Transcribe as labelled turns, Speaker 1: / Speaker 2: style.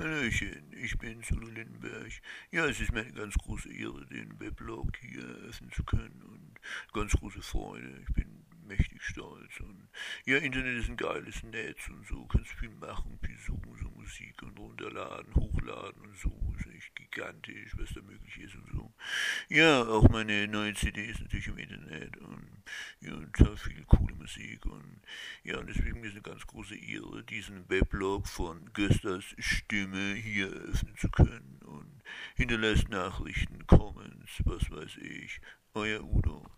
Speaker 1: Hallöchen, ich bin Udo Lindenberg. Ja, es ist mir eine ganz große Ehre, den Weblog hier eröffnen zu können und ganz große Freude. Ich bin mächtig stolz und ja, Internet ist ein geiles Netz und so, kannst viel machen, viel suchen, so Musik und runterladen, hochladen und so, ist echt gigantisch, was da möglich ist und so. Ja, auch meine neue CD ist natürlich im Internet total viel coole Musik und ja, und deswegen ist eine ganz große Ehre, diesen Weblog von Gösters Stimme hier eröffnen zu können und hinterlässt Nachrichten, Comments, was weiß ich. Euer Udo.